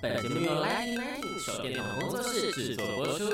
本节目由 Lightning Lightning 手电筒工作室制作播出。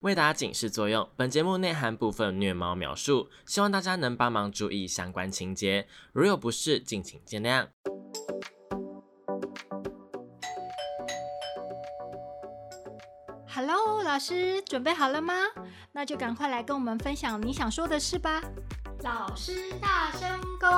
为打警示作用，本节目内含部分虐猫描述，希望大家能帮忙注意相关情节，如有不适，敬请见谅。Hello，老师，准备好了吗？那就赶快来跟我们分享你想说的事吧。老师大声公。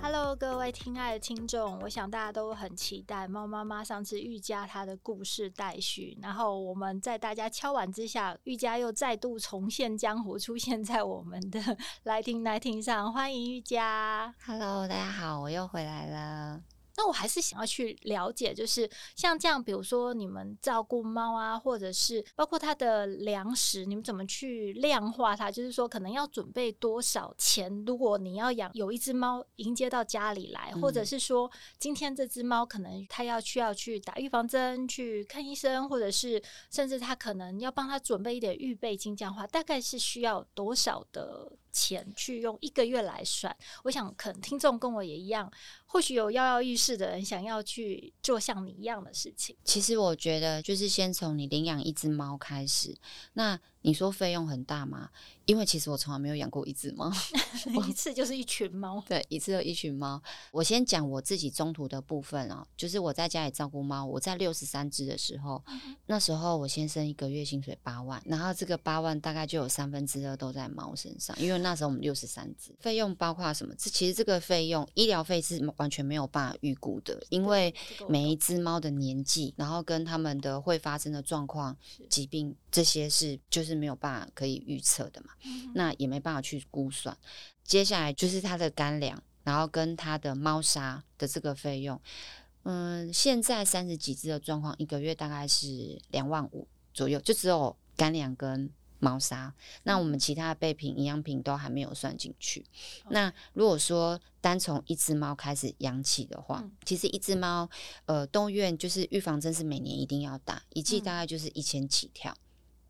Hello，各位亲爱的听众，我想大家都很期待猫妈妈上次玉佳她的故事待续，然后我们在大家敲碗之下，玉佳又再度重现江湖，出现在我们的 Lightning Lightning 上，欢迎玉佳。Hello，大家好，我又回来了。那我还是想要去了解，就是像这样，比如说你们照顾猫啊，或者是包括它的粮食，你们怎么去量化它？就是说，可能要准备多少钱？如果你要养有一只猫迎接到家里来，或者是说今天这只猫可能它要需要去打预防针、去看医生，或者是甚至它可能要帮它准备一点预备金，这样的话大概是需要多少的？钱去用一个月来算，我想可能听众跟我也一样，或许有跃跃欲试的人想要去做像你一样的事情。其实我觉得就是先从你领养一只猫开始，那。你说费用很大吗？因为其实我从来没有养过一只猫，一 次就是一群猫。对，一次就一群猫。我先讲我自己中途的部分啊，就是我在家里照顾猫。我在六十三只的时候，嗯，那时候我先生一个月薪水八万，然后这个八万大概就有三分之二都在猫身上，因为那时候我们六十三只。费用包括什么？这其实这个费用，医疗费是完全没有办法预估的，因为每一只猫的年纪，然后跟他们的会发生的状况、疾病这些是就是。是没有办法可以预测的嘛，嗯，那也没办法去估算。接下来就是它的干粮，然后跟它的猫砂的这个费用。嗯，现在三十几只的状况，一个月大概是两万五左右，就只有干粮跟猫砂。那我们其他的备品、营养品都还没有算进去。嗯。那如果说单从一只猫开始养起的话，嗯，其实一只猫，呃，动物园就是预防针是每年一定要打，一剂大概就是一千起跳。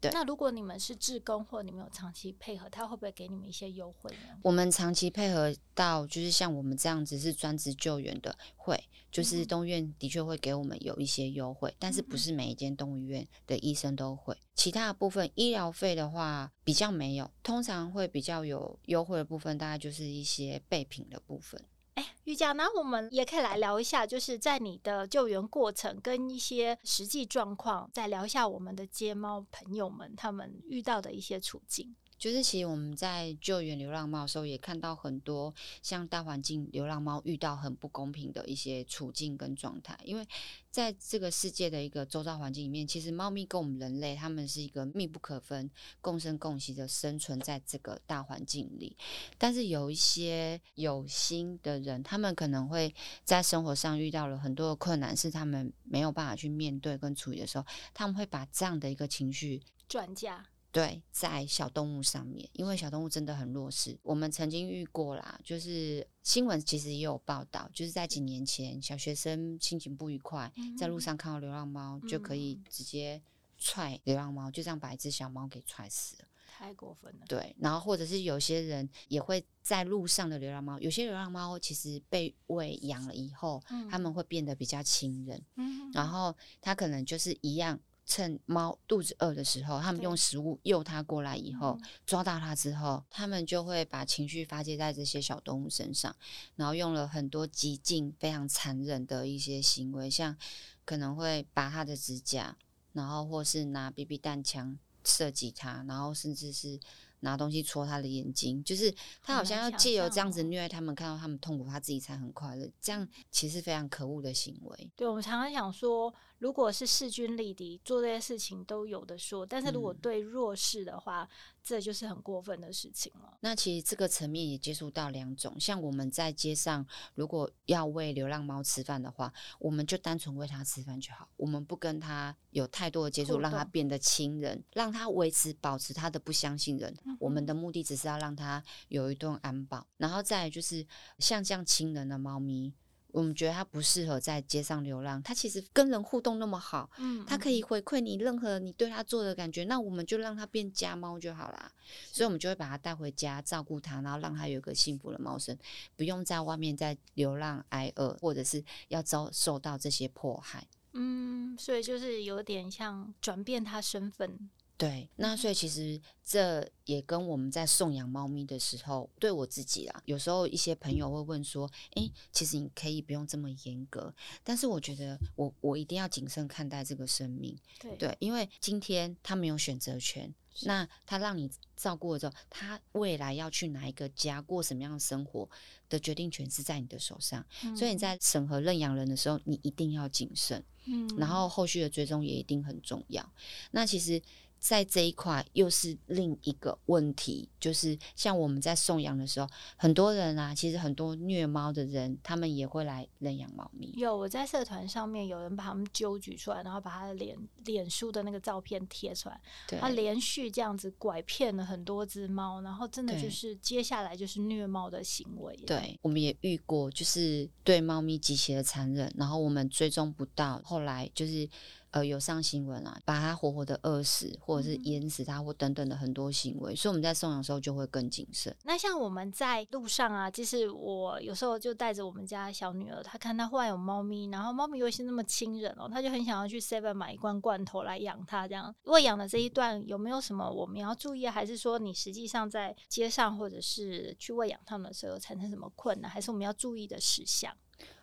对，那如果你们是志工或你们有长期配合，他会不会给你们一些优惠呢？我们长期配合到，就是像我们这样子是专职救援的，会就是动物院的确会给我们有一些优惠，嗯，但是不是每一间动物医院的医生都会。其他的部分医疗费的话比较没有，通常会比较有优惠的部分，大概就是一些备品的部分。哎，玉佳，那我们也可以来聊一下，就是在你的救援过程跟一些实际状况，再聊一下我们的街猫朋友们他们遇到的一些处境。就是其实我们在救援流浪猫的时候，也看到很多像大环境流浪猫遇到很不公平的一些处境跟状态。因为在这个世界的一个周遭环境里面，其实猫咪跟我们人类，他们是一个密不可分、共生共息的生存在这个大环境里。但是有一些有心的人，他们可能会在生活上遇到了很多的困难，是他们没有办法去面对跟处理的时候，他们会把这样的一个情绪转嫁。对，在小动物上面，因为小动物真的很弱势。我们曾经遇过啦，就是新闻其实也有报道，就是在几年前，小学生心情不愉快，在路上看到流浪猫，就可以直接踹流浪猫，就这样把一只小猫给踹死了，太过分了。对，然后或者是有些人也会在路上的流浪猫，有些流浪猫其实被喂养了以后，他们会变得比较亲人，然后他可能就是一样。趁猫肚子饿的时候，他们用食物诱它过来以后，抓到它之后，他们就会把情绪发泄在这些小动物身上，然后用了很多极尽非常残忍的一些行为，像可能会拔它的指甲，然后或是拿 BB 弹枪射击它，然后甚至是拿东西戳它的眼睛，就是他好像要借由这样子虐待他们，看到他们痛苦，他自己才很快乐。这样其实非常可恶的行为。对，我们常常想说。如果是势均力敌，做这些事情都有的说，但是如果对弱势的话，嗯，这就是很过分的事情了。那其实这个层面也接触到两种，像我们在街上，如果要喂流浪猫吃饭的话，我们就单纯喂它吃饭就好，我们不跟它有太多的接触，让它变得亲人，让它维持保持它的不相信人，嗯。我们的目的只是要让它有一顿安保，然后再就是像这样亲人的猫咪。我们觉得它不适合在街上流浪，它其实跟人互动那么好，嗯，它可以回馈你任何你对它做的感觉，那我们就让它变家猫就好啦。所以，我们就会把它带回家照顾它，然后让它有一个幸福的猫生，不用在外面再流浪挨饿，或者是要遭受到这些迫害。嗯，所以就是有点像转变它身份。对，那所以其实这也跟我们在送养猫咪的时候，对我自己啦，有时候一些朋友会问说：“诶，其实你可以不用这么严格。”但是我觉得我我一定要谨慎看待这个生命。对，对，因为今天他没有选择权，那他让你照顾了之后，他未来要去哪一个家，过什么样的生活的决定权是在你的手上。嗯、所以你在审核认养人的时候，你一定要谨慎。嗯，然后后续的追踪也一定很重要。那其实。在这一块又是另一个问题，就是像我们在送养的时候，很多人啊，其实很多虐猫的人，他们也会来认养猫咪。有我在社团上面有人把他们揪举出来，然后把他的脸脸书的那个照片贴出来，他连续这样子拐骗了很多只猫，然后真的就是接下来就是虐猫的行为。对，我们也遇过，就是对猫咪极其的残忍，然后我们追踪不到，后来就是。呃，有上新闻啊，把它活活的饿死，或者是淹死它，或等等的很多行为，嗯、所以我们在送养的时候就会更谨慎。那像我们在路上啊，其实我有时候就带着我们家小女儿，她看她忽然有猫咪，然后猫咪又是那么亲人哦，她就很想要去 Seven 买一罐罐头来养它。这样喂养的这一段有没有什么我们要注意啊？还是说你实际上在街上或者是去喂养它们的时候产生什么困难？还是我们要注意的事项？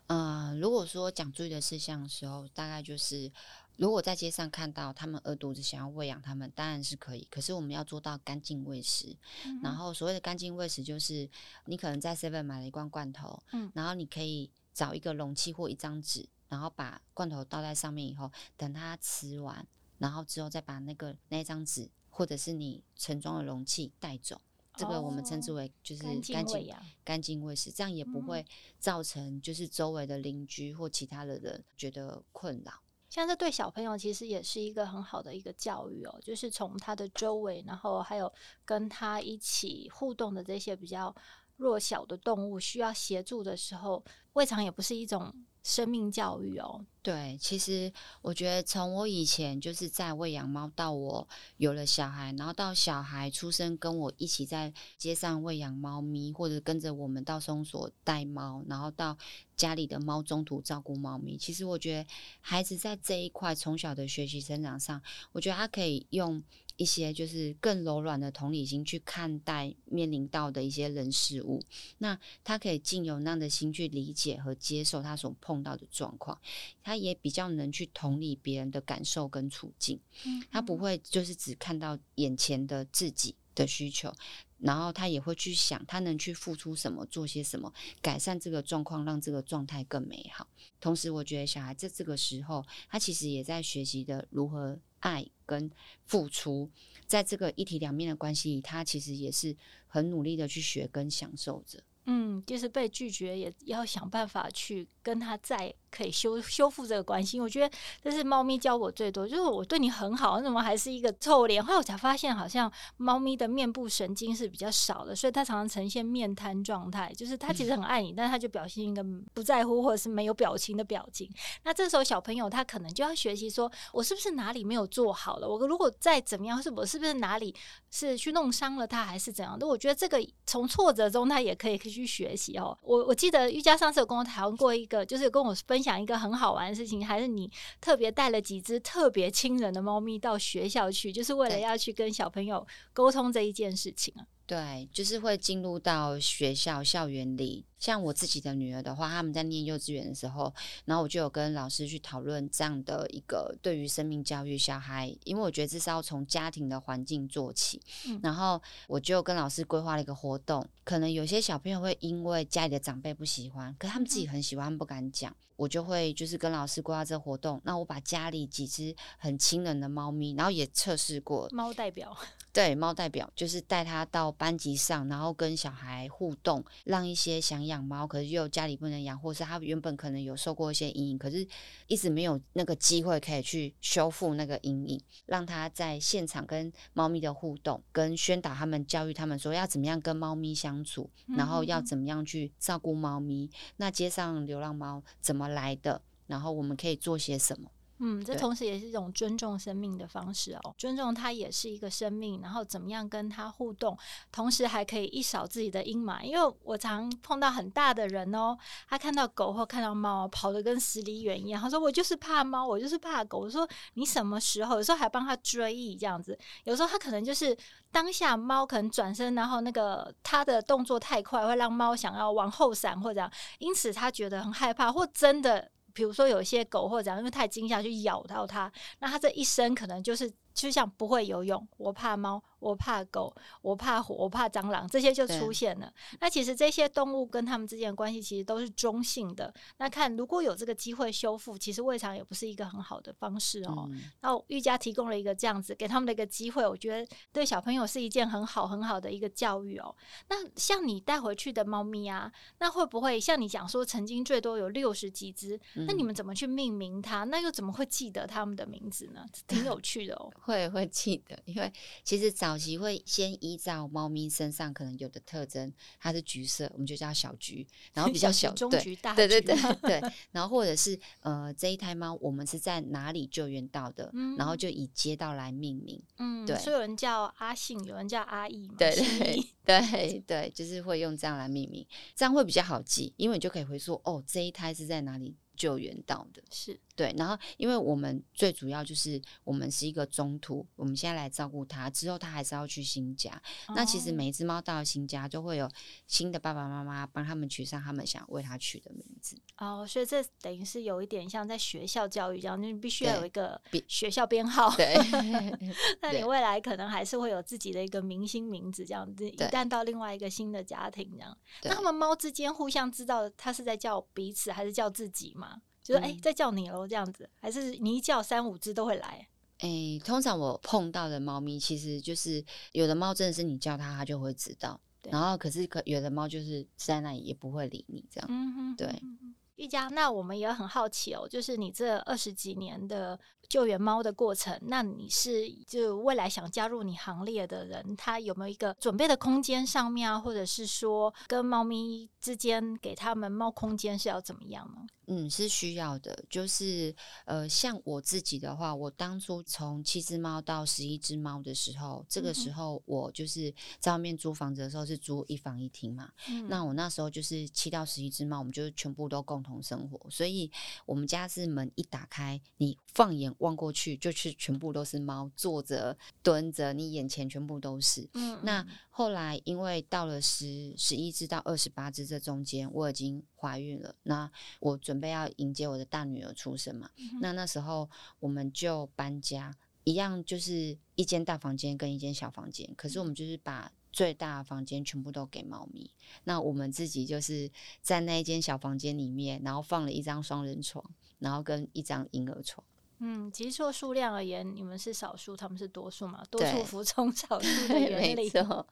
呃，如果说讲注意的事项的时候，大概就是。如果在街上看到他们饿肚子，想要喂养他们，当然是可以。可是我们要做到干净喂食。嗯、然后所谓的干净喂食，就是你可能在 Seven 买了一罐罐头，嗯、然后你可以找一个容器或一张纸，然后把罐头倒在上面以后，等它吃完，然后之后再把那个那张纸或者是你盛装的容器带走。这个我们称之为就是干净干净喂食，这样也不会造成就是周围的邻居或其他的人觉得困扰。像这对小朋友其实也是一个很好的一个教育哦，就是从他的周围，然后还有跟他一起互动的这些比较弱小的动物需要协助的时候，未尝也不是一种生命教育哦。对，其实我觉得从我以前就是在喂养猫，到我有了小孩，然后到小孩出生跟我一起在街上喂养猫咪，或者跟着我们到松所带猫，然后到家里的猫中途照顾猫咪。其实我觉得孩子在这一块从小的学习成长上，我觉得他可以用。一些就是更柔软的同理心去看待面临到的一些人事物，那他可以尽有那样的心去理解和接受他所碰到的状况，他也比较能去同理别人的感受跟处境，他不会就是只看到眼前的自己的需求，然后他也会去想他能去付出什么，做些什么，改善这个状况，让这个状态更美好。同时，我觉得小孩在这个时候，他其实也在学习的如何。爱跟付出，在这个一体两面的关系里，他其实也是很努力的去学跟享受着。嗯，就是被拒绝，也要想办法去跟他再可以修修复这个关系。我觉得这是猫咪教我最多，就是我对你很好，你怎么还是一个臭脸？后来我才发现，好像猫咪的面部神经是比较少的，所以它常常呈现面瘫状态。就是它其实很爱你，但是它就表现一个不在乎或者是没有表情的表情。那这时候小朋友他可能就要学习说，我是不是哪里没有做好了？我如果再怎么样，是我是不是哪里是去弄伤了他，还是怎样的？我觉得这个从挫折中，他也可以去学习哦。我我记得玉佳上次有跟我谈过一个，就是跟我分分享一个很好玩的事情，还是你特别带了几只特别亲人的猫咪到学校去，就是为了要去跟小朋友沟通这一件事情啊。对，就是会进入到学校校园里。像我自己的女儿的话，他们在念幼稚园的时候，然后我就有跟老师去讨论这样的一个对于生命教育小孩，因为我觉得这是要从家庭的环境做起。嗯，然后我就跟老师规划了一个活动，可能有些小朋友会因为家里的长辈不喜欢，可是他们自己很喜欢，不敢讲。我就会就是跟老师规划这个活动，那我把家里几只很亲人的猫咪，然后也测试过猫代表。对，猫代表就是带它到班级上，然后跟小孩互动，让一些想养猫，可是又家里不能养，或是他原本可能有受过一些阴影，可是一直没有那个机会可以去修复那个阴影，让他在现场跟猫咪的互动，跟宣导他们、教育他们说要怎么样跟猫咪相处，然后要怎么样去照顾猫咪。嗯、那街上流浪猫怎么来的？然后我们可以做些什么？嗯，这同时也是一种尊重生命的方式哦，尊重它也是一个生命，然后怎么样跟它互动，同时还可以一扫自己的阴霾。因为我常碰到很大的人哦，他看到狗或看到猫跑得跟十里远一样，他说我就是怕猫，我就是怕狗。我说你什么时候？有时候还帮他追忆这样子，有时候他可能就是当下猫可能转身，然后那个他的动作太快，会让猫想要往后闪或者这样，因此他觉得很害怕，或真的。比如说，有一些狗或者怎样因为太惊吓去咬到它，那它这一生可能就是就像不会游泳。我怕猫。我怕狗，我怕火，我怕蟑螂，这些就出现了。那其实这些动物跟他们之间的关系其实都是中性的。那看如果有这个机会修复，其实未尝也不是一个很好的方式哦。嗯、然后玉佳提供了一个这样子给他们的一个机会，我觉得对小朋友是一件很好很好的一个教育哦。那像你带回去的猫咪啊，那会不会像你讲说曾经最多有六十几只？嗯、那你们怎么去命名它？那又怎么会记得它们的名字呢？挺有趣的哦。会会记得，因为其实早期会先依照猫咪身上可能有的特征，它是橘色，我们就叫小橘，然后比较小，中橘、大橘，对对对对，然后或者是呃这一胎猫我们是在哪里救援到的，嗯、然后就以街道来命名，嗯，对，所以有人叫阿信，有人叫阿义嘛，对对对对，就是会用这样来命名，这样会比较好记，因为你就可以回溯哦，这一胎是在哪里救援到的，是。对，然后因为我们最主要就是我们是一个中途，我们现在来照顾它，之后它还是要去新家。哦、那其实每一只猫到了新家，就会有新的爸爸妈妈帮他们取上他们想为它取的名字。哦，所以这等于是有一点像在学校教育这样，你必须要有一个学校编号。对 那你未来可能还是会有自己的一个明星名字这样子。一旦到另外一个新的家庭这样，那他们猫之间互相知道它是在叫彼此还是叫自己吗？就是哎，再叫你喽，这样子，还是你一叫三五只都会来？哎、欸，通常我碰到的猫咪，其实就是有的猫真的是你叫它，它就会知道。然后可是可有的猫就是在那里也不会理你这样。嗯哼，对。玉佳，那我们也很好奇哦，就是你这二十几年的。救援猫的过程，那你是就未来想加入你行列的人，他有没有一个准备的空间上面啊，或者是说跟猫咪之间给他们猫空间是要怎么样呢？嗯，是需要的。就是呃，像我自己的话，我当初从七只猫到十一只猫的时候，这个时候我就是在外面租房子的时候是租一房一厅嘛。嗯、那我那时候就是七到十一只猫，我们就全部都共同生活，所以我们家是门一打开，你放眼。望过去就是全部都是猫，坐着、蹲着，你眼前全部都是。嗯，嗯，那后来因为到了十十一只到二十八只这中间，我已经怀孕了。那我准备要迎接我的大女儿出生嘛。嗯、那那时候我们就搬家，一样就是一间大房间跟一间小房间。可是我们就是把最大的房间全部都给猫咪。那我们自己就是在那一间小房间里面，然后放了一张双人床，然后跟一张婴儿床。嗯，其实说数量而言，你们是少数，他们是多数嘛，多数服从少数的原理。没 错。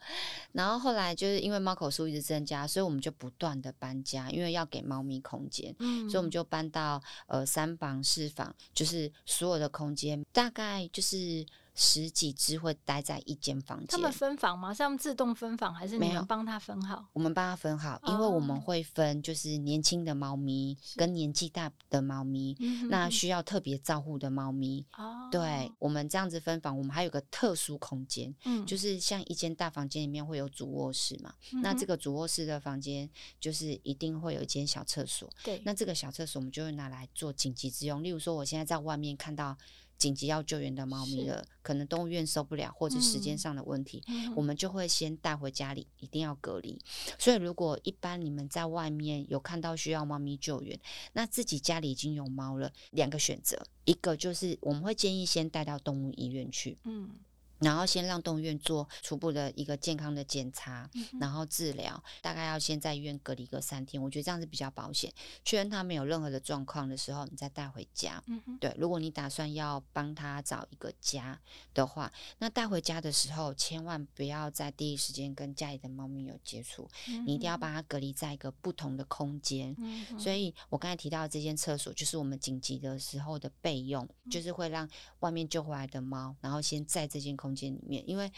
然后后来就是因为猫口数一直增加，所以我们就不断的搬家，因为要给猫咪空间，嗯，所以我们就搬到呃三房四房，就是所有的空间大概就是。十几只会待在一间房间。他们分房吗？是他们自动分房，还是没有帮他分好？我们帮他分好，因为我们会分，就是年轻的猫咪跟年纪大的猫咪，那需要特别照护的猫咪。哦，对，我们这样子分房，我们还有个特殊空间，嗯，就是像一间大房间里面会有主卧室嘛，嗯、那这个主卧室的房间就是一定会有一间小厕所。对，那这个小厕所我们就会拿来做紧急之用，例如说我现在在外面看到。紧急要救援的猫咪了，可能动物园受不了，或者时间上的问题，嗯、我们就会先带回家里，一定要隔离。所以，如果一般你们在外面有看到需要猫咪救援，那自己家里已经有猫了，两个选择，一个就是我们会建议先带到动物医院去，嗯，然后先让动物院做初步的一个健康的检查，嗯、然后治疗，大概要先在医院隔离个三天，我觉得这样子比较保险。确认它没有任何的状况的时候，你再带回家。嗯、对，如果你打算要帮它找一个家的话，那带回家的时候，千万不要在第一时间跟家里的猫咪有接触，嗯、你一定要把它隔离在一个不同的空间。嗯、所以我刚才提到的这间厕所，就是我们紧急的时候的备用，嗯、就是会让外面救回来的猫，然后先在这间空间里面，因为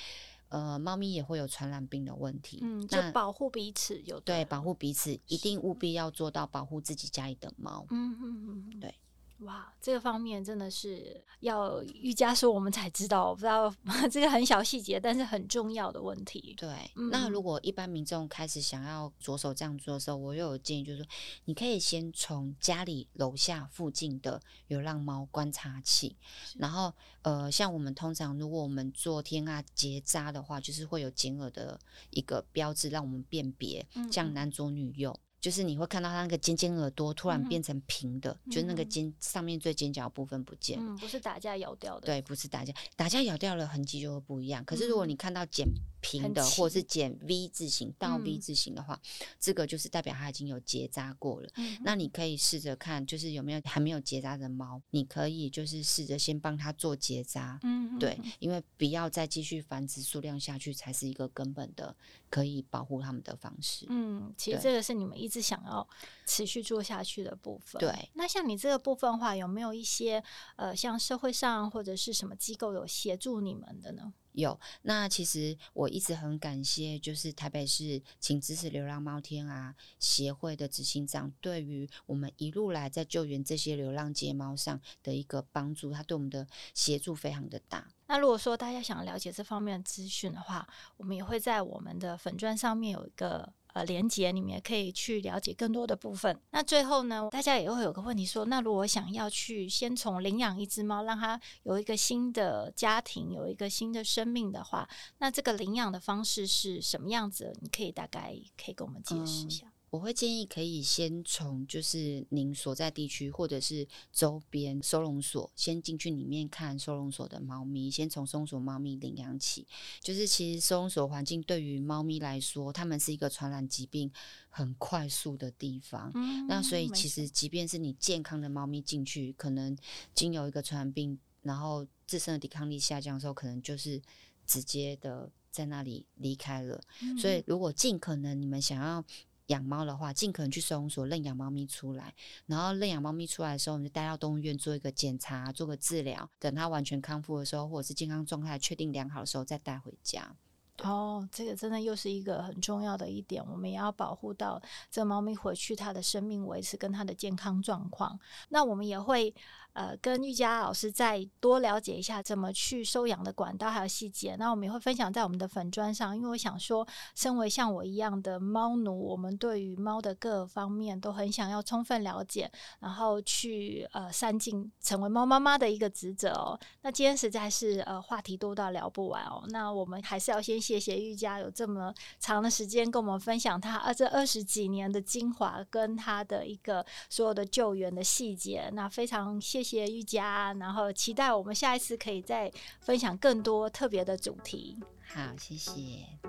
呃，猫咪也会有传染病的问题，嗯，就保护彼此有对保护彼此，一定务必要做到保护自己家里的猫，嗯嗯嗯，对。哇，这个方面真的是要瑜伽说我们才知道，我不知道 这个很小细节，但是很重要的问题。对，嗯、那如果一般民众开始想要着手这样做的时候，我又有建议，就是说你可以先从家里楼下附近的流浪猫观察器，然后呃，像我们通常如果我们做天啊结扎的话，就是会有剪耳的一个标志让我们辨别，像男左女右。就是你会看到它那个尖尖耳朵突然变成平的，嗯、就是那个尖上面最尖角部分不见，嗯，不是打架咬掉的，对，不是打架，打架咬掉了痕迹就会不一样。可是如果你看到剪平的，或是剪 V 字形、倒 V 字形的话，嗯、这个就是代表它已经有结扎过了。嗯、那你可以试着看，就是有没有还没有结扎的猫，你可以就是试着先帮它做结扎，嗯，对，因为不要再继续繁殖数量下去，才是一个根本的可以保护它们的方式。嗯，其实这个是你们一。一直想要持续做下去的部分。对，那像你这个部分的话，有没有一些呃，像社会上或者是什么机构有协助你们的呢？有，那其实我一直很感谢，就是台北市请支持流浪猫天啊协会的执行长，对于我们一路来在救援这些流浪街猫上的一个帮助，他对我们的协助非常的大。那如果说大家想了解这方面的资讯的话，我们也会在我们的粉钻上面有一个。呃，连接你们也可以去了解更多的部分。那最后呢，大家也会有个问题说，那如果想要去先从领养一只猫，让它有一个新的家庭，有一个新的生命的话，那这个领养的方式是什么样子？你可以大概可以跟我们解释一下。嗯我会建议可以先从就是您所在地区或者是周边收容所先进去里面看收容所的猫咪，先从收容所猫咪领养起。就是其实收容所环境对于猫咪来说，它们是一个传染疾病很快速的地方。嗯，那所以其实即便是你健康的猫咪进去，可能经由一个传染病，然后自身的抵抗力下降的时候，可能就是直接的在那里离开了。嗯，所以如果尽可能你们想要。养猫的话，尽可能去收容所认养猫咪出来，然后认养猫咪出来的时候，我们就带到动物园做一个检查，做个治疗。等它完全康复的时候，或者是健康状态确定良好的时候，再带回家。哦，这个真的又是一个很重要的一点，我们也要保护到这猫咪回去它的生命维持跟它的健康状况。那我们也会。呃，跟玉佳老师再多了解一下怎么去收养的管道还有细节，那我们也会分享在我们的粉砖上。因为我想说，身为像我一样的猫奴，我们对于猫的各方面都很想要充分了解，然后去呃善尽成为猫妈妈的一个职责哦。那今天实在是呃话题多到聊不完哦。那我们还是要先谢谢玉佳有这么长的时间跟我们分享他呃这二十几年的精华跟他的一个所有的救援的细节。那非常谢。谢谢玉佳，然后期待我们下一次可以再分享更多特别的主题。好，谢谢，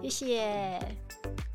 谢谢。